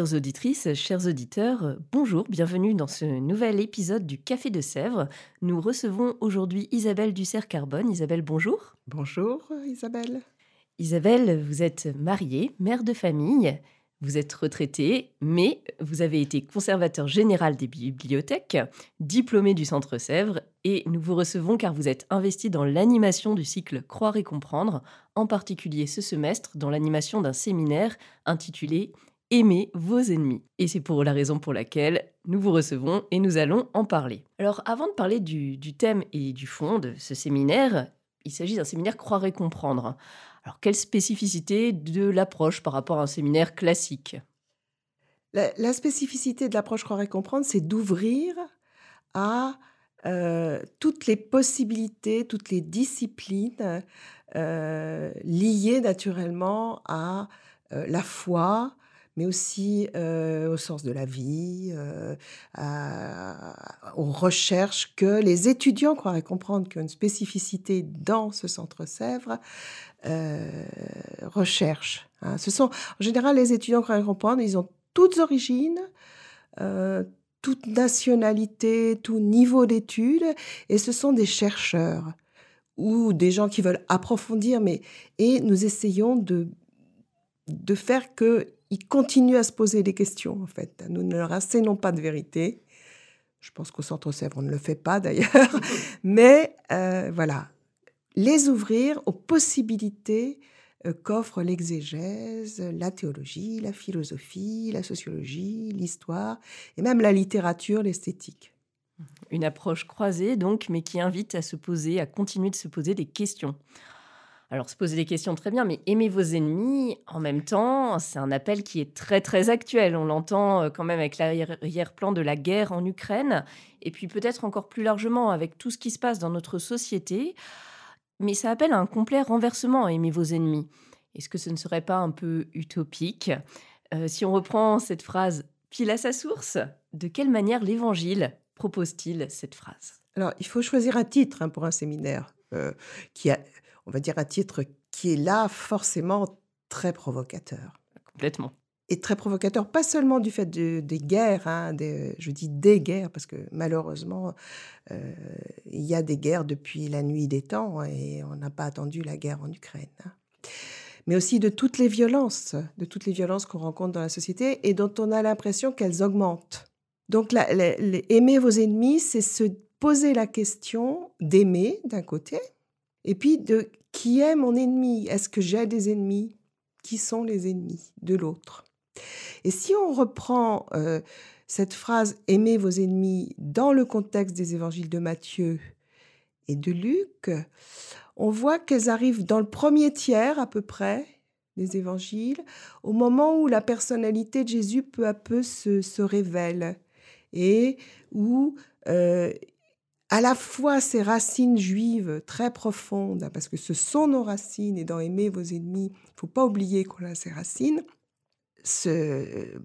Chères auditrices, chers auditeurs, bonjour, bienvenue dans ce nouvel épisode du Café de Sèvres. Nous recevons aujourd'hui Isabelle Dussert-Carbone. Isabelle, bonjour. Bonjour Isabelle. Isabelle, vous êtes mariée, mère de famille, vous êtes retraitée, mais vous avez été conservateur général des bibliothèques, diplômé du Centre Sèvres, et nous vous recevons car vous êtes investi dans l'animation du cycle Croire et comprendre, en particulier ce semestre dans l'animation d'un séminaire intitulé Aimer vos ennemis. Et c'est pour la raison pour laquelle nous vous recevons et nous allons en parler. Alors avant de parler du, thème et du fond de ce séminaire, il s'agit d'un séminaire Croire et comprendre. Alors quelle spécificité de l'approche par rapport à un séminaire classique? La, la, spécificité de l'approche Croire et comprendre, c'est d'ouvrir à euh, toutes les possibilités, toutes les disciplines euh, liées naturellement à euh, la foi, mais aussi euh, au sens de la vie, euh, à, aux recherches que les étudiants croiraient comprendre qu'il y a une spécificité dans ce centre Sèvres, euh, recherchent. Hein. Ce sont, en général, les étudiants croiraient comprendre, ils ont toutes origines, euh, toute nationalité, tout niveau d'études, et ce sont des chercheurs ou des gens qui veulent approfondir, mais et nous essayons de de faire que ils continuent à se poser des questions, en fait. Nous ne leur assénons pas de vérité. Je pense qu'au Centre Sèvres, on ne le fait pas d'ailleurs. Mais euh, voilà, les ouvrir aux possibilités euh, qu'offre l'exégèse, la théologie, la philosophie, la sociologie, l'histoire, et même la littérature, l'esthétique. Une approche croisée, donc, mais qui invite à se poser, à continuer de se poser des questions. Alors, se poser des questions, très bien, mais aimer vos ennemis, en même temps, c'est un appel qui est très, très actuel. On l'entend euh, quand même avec l'arrière-plan de la guerre en Ukraine, et puis peut-être encore plus largement avec tout ce qui se passe dans notre société. Mais ça appelle à un complet renversement, aimer vos ennemis. Est-ce que ce ne serait pas un peu utopique? Euh, Si on reprend cette phrase pile à sa source, de quelle manière l'Évangile propose-t-il cette phrase? Alors, il faut choisir un titre hein, pour un séminaire euh, qui a on va dire, un titre qui est là forcément très provocateur. Complètement. Et très provocateur, pas seulement du fait de, des guerres, hein, des, je dis des guerres, parce que malheureusement, euh, il y a des guerres depuis la nuit des temps et on n'a pas attendu la guerre en Ukraine. Hein. Mais aussi de toutes les violences, de toutes les violences qu'on rencontre dans la société et dont on a l'impression qu'elles augmentent. Donc, la, la, les, aimer vos ennemis, c'est se poser la question d'aimer d'un côté, et puis, de qui est mon ennemi? Est-ce que j'ai des ennemis? Qui sont les ennemis de l'autre? Et si on reprend euh, cette phrase Aimez vos ennemis dans le contexte des évangiles de Matthieu et de Luc, on voit qu'elles arrivent dans le premier tiers à peu près des évangiles, au moment où la personnalité de Jésus peu à peu se, révèle et où euh, à la fois ces racines juives très profondes, hein, parce que ce sont nos racines, et dans aimer vos ennemis, il faut pas oublier qu'on a ces racines,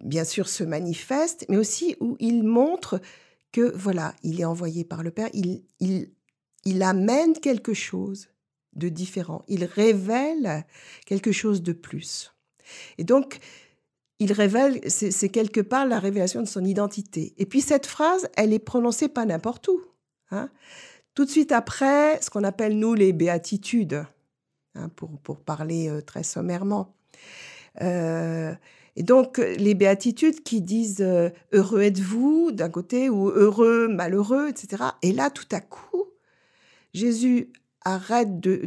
bien sûr se manifestent, mais aussi où il montre que voilà, il est envoyé par le Père, il, il, il amène quelque chose de différent, il révèle quelque chose de plus. Et donc, il révèle, c'est quelque part la révélation de son identité. Et puis cette phrase, elle est prononcée pas n'importe où. Hein. Tout de suite après, ce qu'on appelle nous les béatitudes, hein, pour, pour, parler euh, très sommairement. Euh, et donc, les béatitudes qui disent euh, heureux êtes-vous d'un côté ou heureux, malheureux, etc. Et là, tout à coup, Jésus arrête de,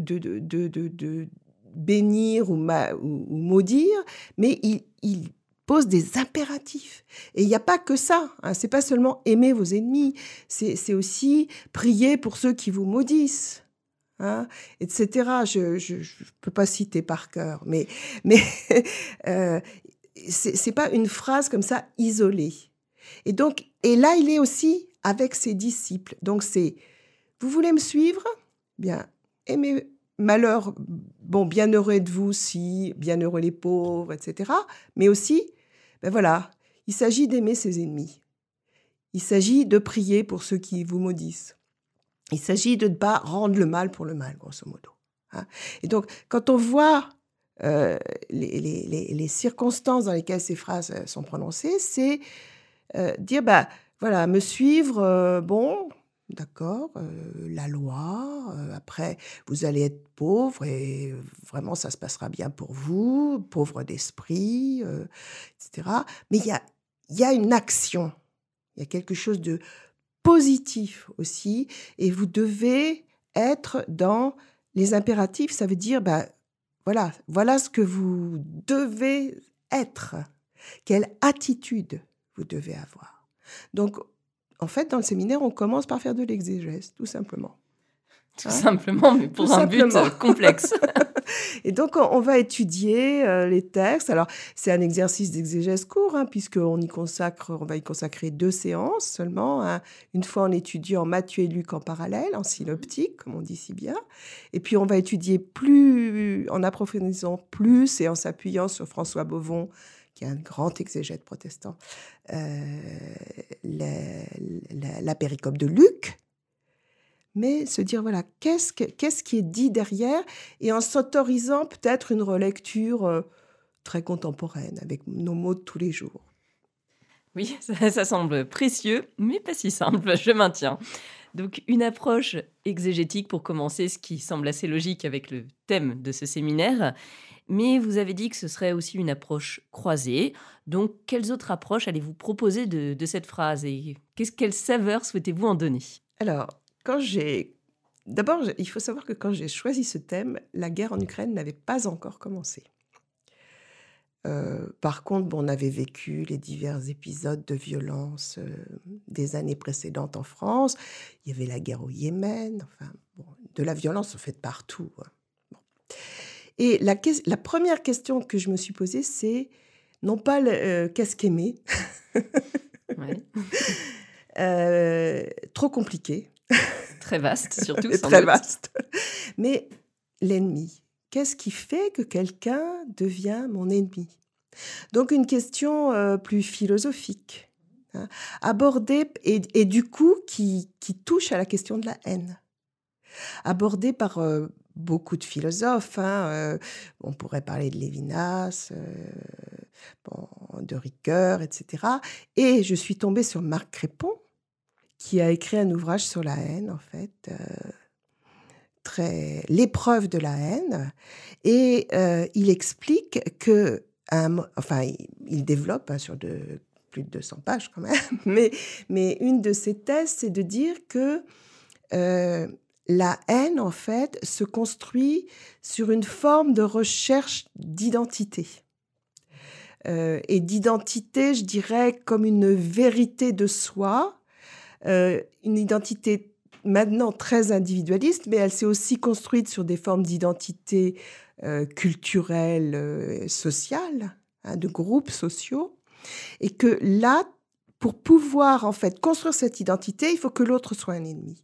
bénir ou, ma, ou, ou, maudire, mais il pose des impératifs. Et il n'y a pas que ça. Hein. C'est pas seulement aimer vos ennemis. C'est aussi prier pour ceux qui vous maudissent. Hein, etc. Je ne peux pas citer par cœur, mais, mais euh, ce n'est pas une phrase comme ça isolée. Et donc, et là, il est aussi avec ses disciples. Donc, c'est, vous voulez me suivre? Bien, aimez malheur, bon, bienheureux êtes-vous si, bienheureux les pauvres, etc. Mais aussi, ben voilà, il s'agit d'aimer ses ennemis. Il s'agit de prier pour ceux qui vous maudissent. Il s'agit de ne pas rendre le mal pour le mal, grosso modo. Hein. Et donc, quand on voit euh, les, circonstances dans lesquelles ces phrases euh, sont prononcées, c'est euh, dire, bah, voilà, me suivre, bon, d'accord, la loi, après, vous allez être pauvre et vraiment, ça se passera bien pour vous, pauvre d'esprit, etc. Mais il y a, y a une action, il y a quelque chose de positif aussi, et vous devez être dans les impératifs, ça veut dire, bah, voilà, voilà ce que vous devez être, quelle attitude vous devez avoir. Donc, en fait, dans le séminaire, on commence par faire de l'exégèse, tout simplement. Tout simplement, mais pour un but euh, complexe. Et donc, on va étudier euh, les textes. Alors, c'est un exercice d'exégèse court, hein, puisqu'on y consacre, on va y consacrer deux séances seulement. Hein. Une fois en étudiant Matthieu et Luc en parallèle, en synoptique, comme on dit si bien. Et puis, on va étudier plus, en approfondissant plus et en s'appuyant sur François Beauvon, qui est un grand exégète protestant, euh, la, péricope de Luc mais se dire, voilà, qu'est-ce, qu'est-ce qui est dit derrière, et en s'autorisant peut-être une relecture euh, très contemporaine, avec nos mots de tous les jours. Oui, ça, semble précieux, mais pas si simple, je maintiens. Donc une approche exégétique pour commencer, ce qui semble assez logique avec le thème de ce séminaire. Mais vous avez dit que ce serait aussi une approche croisée. Donc quelles autres approches allez-vous proposer de, cette phrase et qu'est-ce, quelle saveur souhaitez-vous en donner? Alors, quand j'ai. D'abord, il faut savoir que quand j'ai choisi ce thème, la guerre en Ukraine n'avait pas encore commencé. Euh, par contre, on avait vécu les divers épisodes de violence euh, des années précédentes en France. Il y avait la guerre au Yémen, enfin, de la violence en fait partout. Hein. Et la, la, première question que je me suis posée, c'est non pas euh, qu'est-ce qu'aimer, trop compliqué, Très vaste, surtout. très vaste. Mais l'ennemi, qu'est-ce qui fait que quelqu'un devient mon ennemi? Donc une question euh, plus philosophique, hein, abordée et, du coup qui, touche à la question de la haine, abordée par euh, beaucoup de philosophes. Hein, euh, on pourrait parler de Lévinas, de Ricoeur, etc. Et je suis tombée sur Marc Crépon, qui a écrit un ouvrage sur la haine, en fait, euh, très l'épreuve de la haine, et euh, il explique que, enfin, il, développe hein, sur de, plus de 200 pages quand même, mais, une de ses thèses, c'est de dire que euh, la haine, en fait, se construit sur une forme de recherche d'identité. et d'identité, je dirais, comme une vérité de soi, euh, une identité maintenant très individualiste, mais elle s'est aussi construite sur des formes d'identité euh, culturelle, euh, sociale, hein, de groupes sociaux, et que là, pour pouvoir en fait construire cette identité, il faut que l'autre soit un ennemi.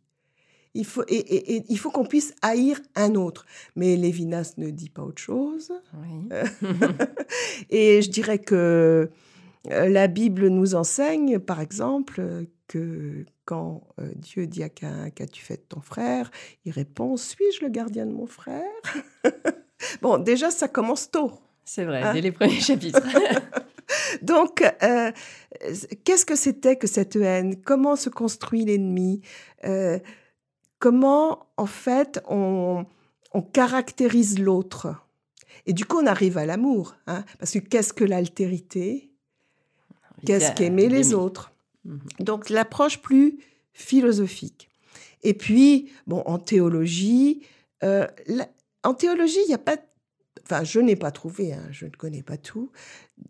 Il faut, et, il faut qu'on puisse haïr un autre. Mais Lévinas ne dit pas autre chose. et je dirais que la Bible nous enseigne, par exemple, que quand euh, Dieu dit à Cain, qu'as-tu fait de ton frère? Il répond, suis-je le gardien de mon frère? Bon, déjà, ça commence tôt. C'est vrai, hein? dès les premiers chapitres. Donc, euh, qu'est-ce que c'était que cette haine? Comment se construit l'ennemi? Euh, Comment, en fait, on, caractérise l'autre Et du coup, on arrive à l'amour. Hein parce que qu'est-ce que l'altérité? Qu'est-ce qu'aimer les autres? Mhm. Donc l'approche plus philosophique. Et puis, bon, en théologie, euh, en théologie, il n'y a pas, enfin, je n'ai pas trouvé, hein, je ne connais pas tout,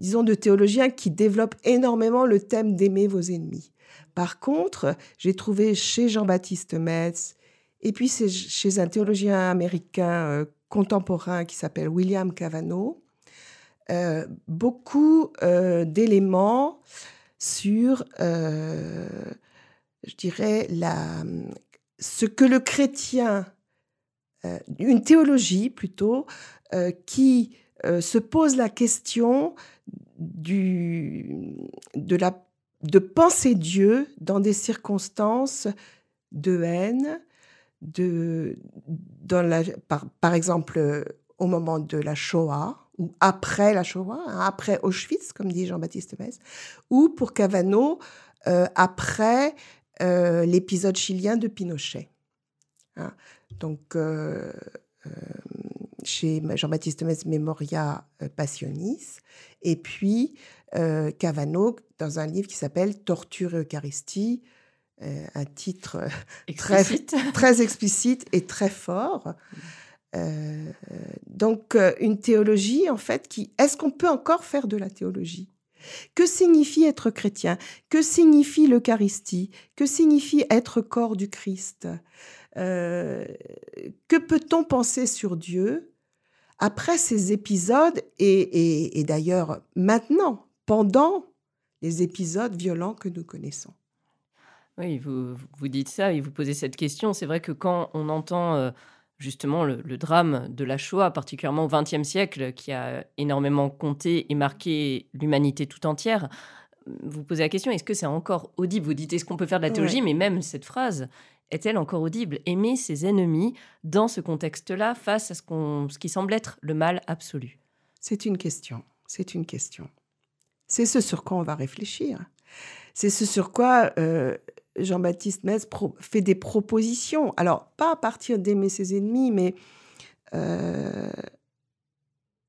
disons de théologiens qui développent énormément le thème d'aimer vos ennemis. Par contre, j'ai trouvé chez Jean-Baptiste Metz Et puis c'est chez un théologien américain euh, contemporain qui s'appelle William Cavanaugh, euh, beaucoup euh, d'éléments sur, je dirais, la, ce que le chrétien, une théologie plutôt, qui se pose la question du, de, la, de penser Dieu dans des circonstances de haine, de, dans la, par, exemple euh, au moment de la Shoah, ou après la Shoah, hein, après Auschwitz, comme dit Jean-Baptiste Metz, ou pour Cavano, euh, après euh, l'épisode chilien de Pinochet. Hein. Donc, chez Jean-Baptiste Metz, Memoria Passionis, et puis Cavano dans un livre qui s'appelle Torture et Eucharistie, un titre euh, très, très, explicite et très fort. Euh, donc, une théologie, en fait, qui. Est-ce qu'on peut encore faire de la théologie? Que signifie être chrétien? Que signifie l'Eucharistie? Que signifie être corps du Christ? Que peut-on penser sur Dieu après ces épisodes et, et d'ailleurs maintenant, pendant les épisodes violents que nous connaissons? Oui, vous, vous dites ça et vous posez cette question. C'est vrai que quand on entend euh, justement le, drame de la Shoah, particulièrement au XXe siècle, qui a énormément compté et marqué l'humanité tout entière, vous posez la question est-ce que c'est encore audible? Vous dites est-ce qu'on peut faire de la théologie? Mais même cette phrase est-elle encore audible? Aimer ses ennemis dans ce contexte-là, face à ce, qu'on, ce qui semble être le mal absolu? C'est une question. C'est une question. C'est ce sur quoi on va réfléchir. C'est ce sur quoi euh, Jean-Baptiste Metz fait des propositions. Alors, pas à partir d'aimer ses ennemis, mais. Euh,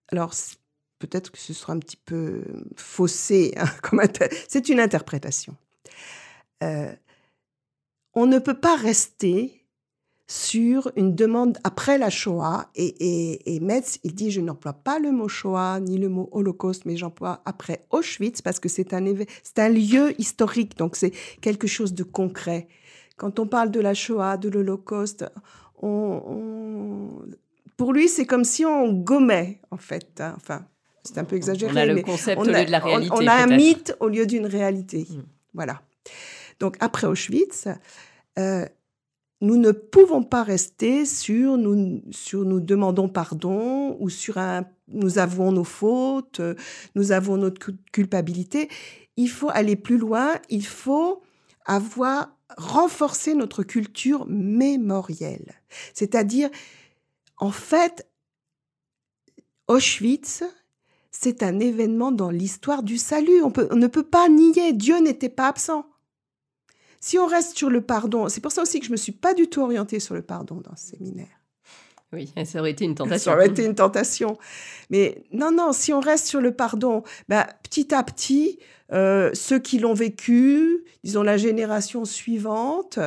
alors, peut-être que ce sera un petit peu faussé, hein, c'est une interprétation. Euh, on ne peut pas rester sur une demande après la Shoah. Et, Metz, il dit, je n'emploie pas le mot Shoah ni le mot Holocauste, mais j'emploie après Auschwitz parce que c'est un, un lieu historique, donc c'est quelque chose de concret. Quand on parle de la Shoah, de l'Holocauste, on, pour lui, c'est comme si on gommait, en fait. Hein. Enfin, c'est un peu exagéré. On a le concept au lieu de la réalité. On, a un mythe au lieu d'une réalité. Hmm. Voilà. Donc, après Auschwitz, euh, nous ne pouvons pas rester sur nous, sur nous demandons pardon ou sur un nous avons nos fautes, nous avons notre culpabilité. Il faut aller plus loin, il faut avoir renforcé notre culture mémorielle. C'est-à-dire, en fait, Auschwitz, c'est un événement dans l'histoire du salut. On, ne peut pas nier, Dieu n'était pas absent. Si on reste sur le pardon, c'est pour ça aussi que je me suis pas du tout orientée sur le pardon dans ce séminaire. Oui, ça aurait été une tentation. Ça aurait été une tentation. Mais non, non, si on reste sur le pardon, bah, petit à petit, euh, ceux qui l'ont vécu, disons la génération suivante,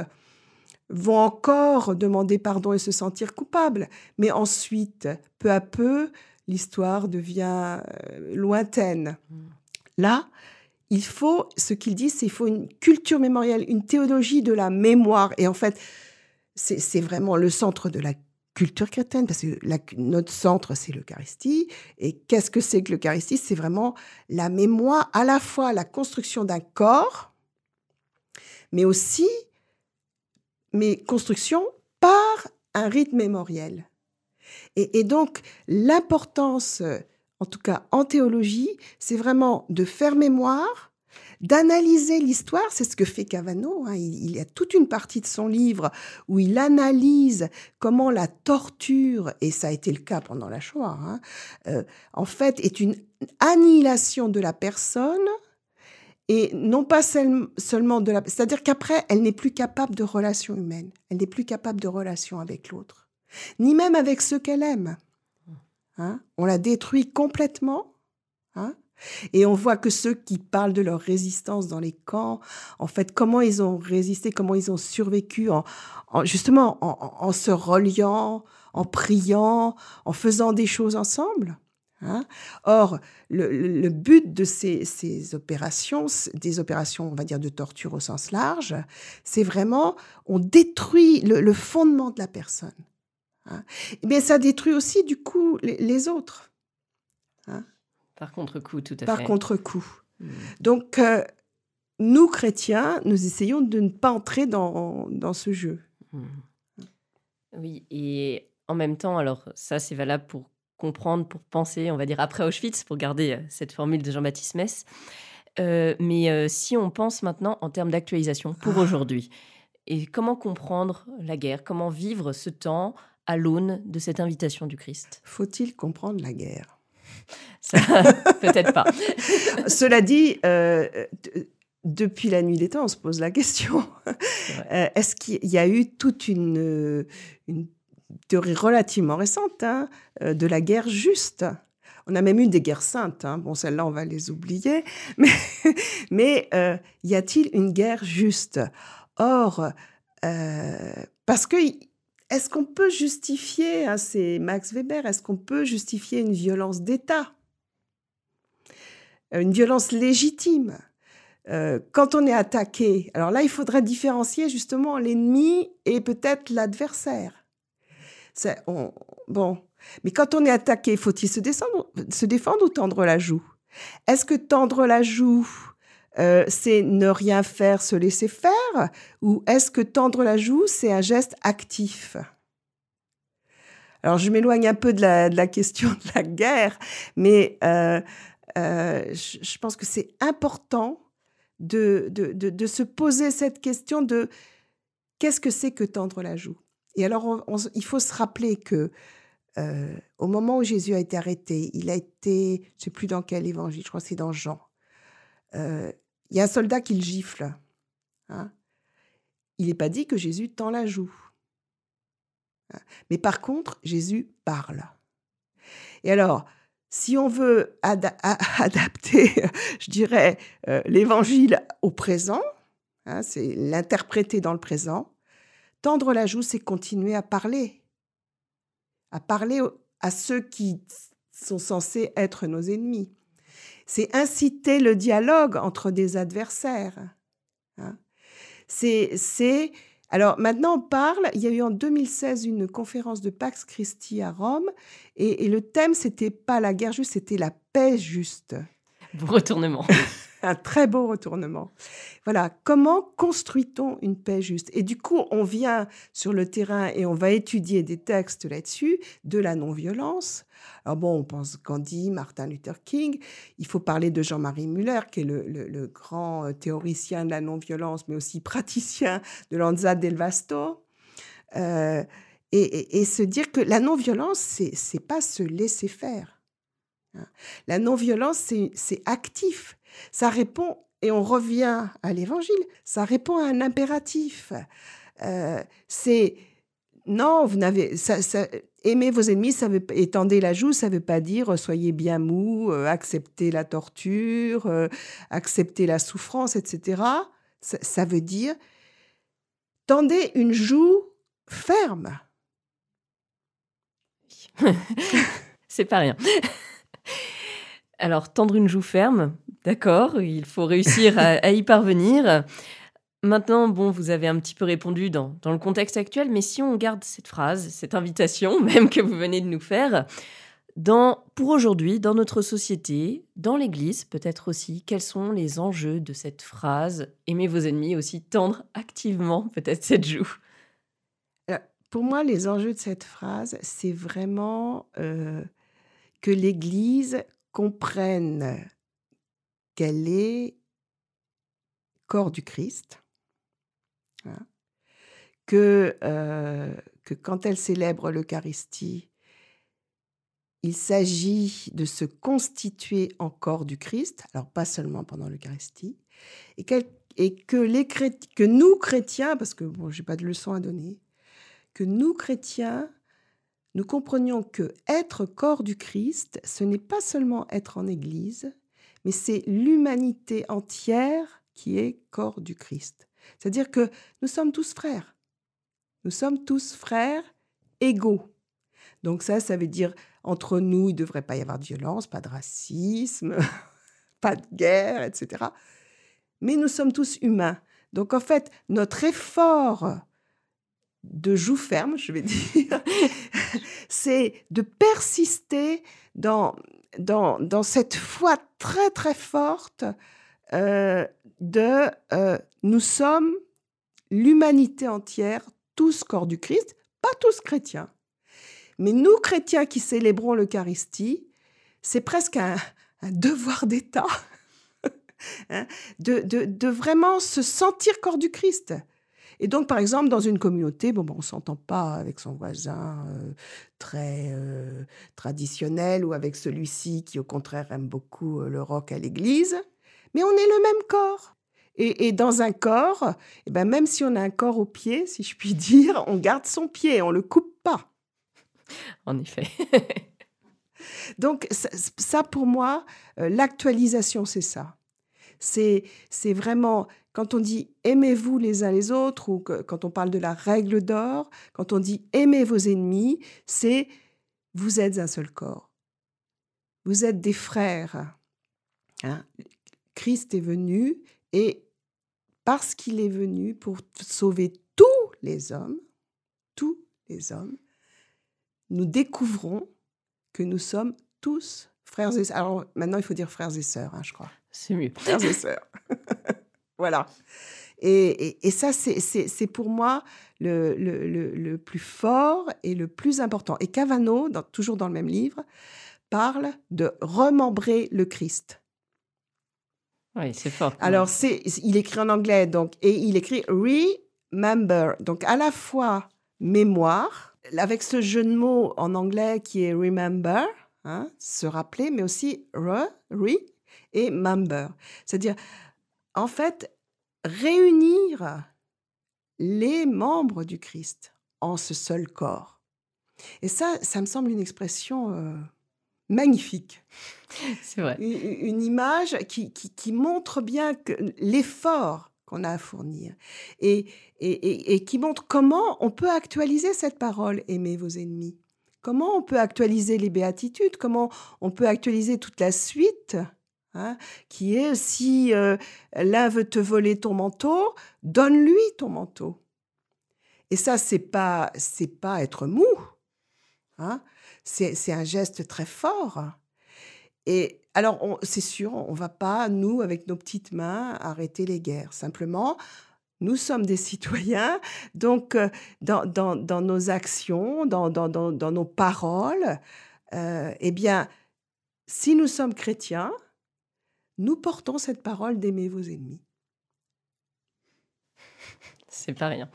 vont encore demander pardon et se sentir coupables. Mais ensuite, peu à peu, l'histoire devient euh, lointaine. Mm. Là, il faut, ce qu'il dit, c'est qu'il faut une culture mémorielle, une théologie de la mémoire. Et en fait, c'est vraiment le centre de la culture chrétienne, parce que notre centre, c'est l'Eucharistie. Et qu'est-ce que c'est que l'Eucharistie? C'est vraiment la mémoire, à la fois la construction d'un corps, mais aussi, mais construction par un rite mémoriel. Et donc, l'importance en tout cas en théologie, c'est vraiment de faire mémoire, d'analyser l'histoire. C'est ce que fait Cavano. Hein. Il, y a toute une partie de son livre où il analyse comment la torture, et ça a été le cas pendant la Shoah, hein, euh, en fait, est une annihilation de la personne. Et non pas seulement de la... C'est-à-dire qu'après, elle n'est plus capable de relations humaines. Elle n'est plus capable de relations avec l'autre. Ni même avec ceux qu'elle aime. Hein. on la détruit complètement. Hein. et on voit que ceux qui parlent de leur résistance dans les camps, en fait, comment ils ont résisté, comment ils ont survécu, en, justement en, se reliant, en priant, en faisant des choses ensemble. Hein. Or, le, but de ces, opérations, des opérations, on va dire, de torture au sens large, c'est vraiment, on détruit le, fondement de la personne. Hein. Mais ça détruit aussi, du coup, les, autres. Hein. Par contre-coup, tout à fait. Par contre-coup. Hmm. Donc, euh, nous, chrétiens, nous essayons de ne pas entrer dans, ce jeu. Hmm. Oui, et en même temps, alors ça, c'est valable pour comprendre, pour penser, on va dire après Auschwitz, pour garder euh, cette formule de Jean-Baptiste Metz. Euh, mais euh, si on pense maintenant en termes d'actualisation pour ah. aujourd'hui, et comment comprendre la guerre, comment vivre ce temps à l'aune de cette invitation du Christ Faut-il comprendre la guerre? Peut-être pas. Cela dit, depuis la nuit des temps, on se pose la question. Est-ce qu'il y a eu toute une, une théorie relativement récente hein, euh, de la guerre juste? On a même eu des guerres saintes. Hein. Bon, celles-là, on va les oublier. Mais, euh, y a-t-il une guerre juste? Or, euh, parce que est-ce qu'on peut justifier, c'est Max Weber, est-ce qu'on peut justifier une violence d'État? Une violence légitime? Quand on est attaqué, alors là, il faudrait différencier justement l'ennemi et peut-être l'adversaire. Bon. Mais quand on est attaqué, faut-il se défendre ou tendre la joue? Est-ce que tendre la joue, euh, c'est ne rien faire, se laisser faire Ou est-ce que tendre la joue, c'est un geste actif? Alors, je m'éloigne un peu de la, question de la guerre, mais euh, euh, je, pense que c'est important de, de, se poser cette question de qu'est-ce que c'est que tendre la joue? Et alors, il faut se rappeler que au moment où Jésus a été arrêté, il a été, je ne sais plus dans quel évangile, je crois que c'est dans Jean, il y a un soldat qui le gifle. Hein. Il n'est pas dit que Jésus tend la joue. Hein. Mais par contre, Jésus parle. Et alors, si on veut adapter, je dirais, euh, l'évangile au présent, hein, c'est l'interpréter dans le présent, Tendre la joue, c'est continuer à parler, à parler à ceux qui sont censés être nos ennemis. C'est inciter le dialogue entre des adversaires. Hein. C'est, alors maintenant on parle. Il y a eu en 2016 une conférence de Pax Christi à Rome, et, et le thème c'était pas la guerre juste, c'était la paix juste. Bon retournement. un très beau retournement. Voilà, comment construit-on une paix juste? Et du coup, on vient sur le terrain et on va étudier des textes là-dessus, de la non-violence. Alors bon, on pense Gandhi, Martin Luther King. Il faut parler de Jean-Marie Muller, qui est le, grand euh, théoricien de la non-violence, mais aussi praticien de Lanza del Vasto. Euh, et, se dire que la non-violence, c'est, c'est pas se laisser faire. Hein? La non-violence, c'est actif. Ça répond, et on revient à l'évangile, ça répond à un impératif. Euh, c'est non, vous n'avez. Ça, aimer vos ennemis, ça veut, étendez la joue, ça ne veut pas dire soyez bien mou, euh, acceptez la torture, euh, acceptez la souffrance, etc. ça veut dire tendez une joue ferme. C'est pas rien. Alors, tendre une joue ferme, d'accord, il faut réussir à, y parvenir. Maintenant, bon, vous avez un petit peu répondu dans, dans, le contexte actuel, mais si on garde cette phrase, cette invitation même que vous venez de nous faire, dans, pour aujourd'hui, dans notre société, dans l'Église peut-être aussi, quels sont les enjeux de cette phrase? Aimez vos ennemis aussi, tendre activement peut-être cette joue Pour moi, les enjeux de cette phrase, c'est vraiment euh, que l'Église comprenne qu'elle est corps du Christ, hein, que, euh, que quand elle célèbre l'Eucharistie, il s'agit de se constituer en corps du Christ, alors pas seulement pendant l'Eucharistie, et, que, les que nous, chrétiens, parce que bon, je n'ai pas de leçon à donner, que nous, chrétiens, nous comprenions que être corps du Christ, ce n'est pas seulement être en Église, mais c'est l'humanité entière qui est corps du Christ. C'est-à-dire que nous sommes tous frères. Nous sommes tous frères égaux. Donc ça, ça veut dire entre nous, il ne devrait pas y avoir de violence, pas de racisme, pas de guerre, etc. Mais nous sommes tous humains. Donc en fait, notre effort de joue ferme, je vais dire, c'est de persister dans, dans, cette foi très très forte euh, de euh, nous sommes l'humanité entière, tous corps du Christ, pas tous chrétiens. Mais nous, chrétiens qui célébrons l'Eucharistie, c'est presque un, devoir d'État hein, de, vraiment se sentir corps du Christ. Et donc, par exemple, dans une communauté, bon, bon on s'entend pas avec son voisin euh, très euh, traditionnel ou avec celui-ci qui, au contraire, aime beaucoup euh, le rock à l'église, mais on est le même corps. Et, dans un corps, eh ben même si on a un corps au pied, si je puis dire, on garde son pied, on le coupe pas. En effet. Donc ça, pour moi, l'actualisation, c'est ça. C'est vraiment quand on dit aimez-vous les uns les autres ou quand on parle de la règle d'or, quand on dit aimez vos ennemis, c'est vous êtes un seul corps. Vous êtes des frères. Hein. Christ est venu et parce qu'il est venu pour sauver tous les hommes, tous les hommes, nous découvrons que nous sommes tous frères et sœurs. Alors maintenant, il faut dire frères et sœurs, hein, je crois. C'est mieux. Frères et sœurs. Voilà. Et, ça, c'est pour moi le, le, plus fort et le plus important. Et Cavano, toujours dans le même livre, parle de remembrer le Christ. Oui, c'est fort. Alors, c'est, il écrit en anglais, donc, et il écrit remember, donc à la fois mémoire, avec ce jeu de mots en anglais qui est remember, hein, se rappeler, mais aussi re, re et member. C'est-à-dire en fait, réunir les membres du Christ en ce seul corps. Et ça, ça me semble une expression euh, magnifique. C'est vrai. Une, image qui, qui, montre bien l'effort qu'on a à fournir et, et, et, qui montre comment on peut actualiser cette parole, aimer vos ennemis. Comment on peut actualiser les béatitudes, comment on peut actualiser toute la suite Hein, qui est si euh, l'un veut te voler ton manteau, donne-lui ton manteau. Et ça, c'est pas c'est pas être mou, hein, c'est un geste très fort. Et alors, c'est sûr, on va pas nous avec nos petites mains arrêter les guerres. Simplement, nous sommes des citoyens, donc euh, dans, dans, dans nos actions, dans, dans, nos paroles, euh, eh bien, si nous sommes chrétiens, nous portons cette parole d'aimer vos ennemis. C'est pas rien.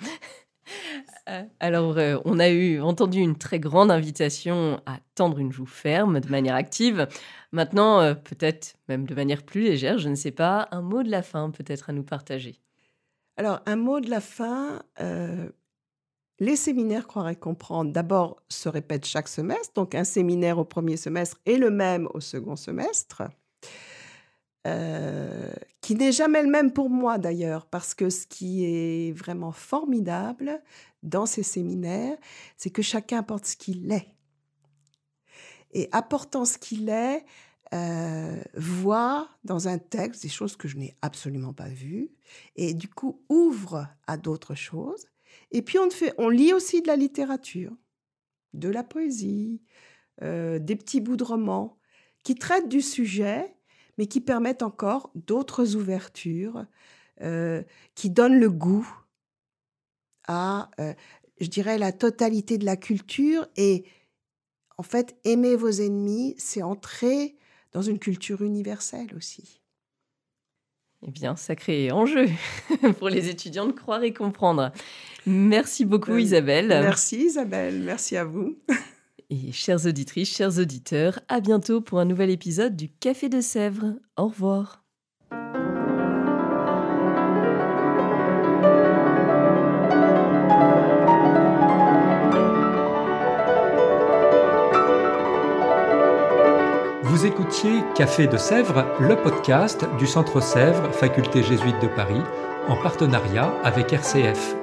Euh, alors, euh, on a eu entendu une très grande invitation à tendre une joue ferme de manière active. Maintenant, euh, peut-être même de manière plus légère, je ne sais pas, un mot de la fin peut-être à nous partager. Alors, un mot de la fin. les séminaires Croire et Comprendre, d'abord, se répètent chaque semestre. Donc, un séminaire au premier semestre et le même au second semestre. Euh, qui n'est jamais le même pour moi d'ailleurs, parce que ce qui est vraiment formidable dans ces séminaires, c'est que chacun apporte ce qu'il est. Et apportant ce qu'il est, euh, voit dans un texte des choses que je n'ai absolument pas vues, et du coup ouvre à d'autres choses. Et puis on, lit aussi de la littérature, de la poésie, euh, des petits bouts de romans qui traitent du sujet mais qui permettent encore d'autres ouvertures, euh, qui donnent le goût à, euh, je dirais, la totalité de la culture. Et en fait, aimer vos ennemis, c'est entrer dans une culture universelle aussi. Eh bien, sacré enjeu pour les étudiants de croire et comprendre. Merci beaucoup, euh, Isabelle. Merci, Isabelle. Merci à vous. Et chères auditrices, chers auditeurs, à bientôt pour un nouvel épisode du Café de Sèvres. Au revoir. Vous écoutiez Café de Sèvres, le podcast du Centre Sèvres, Faculté jésuite de Paris, en partenariat avec RCF.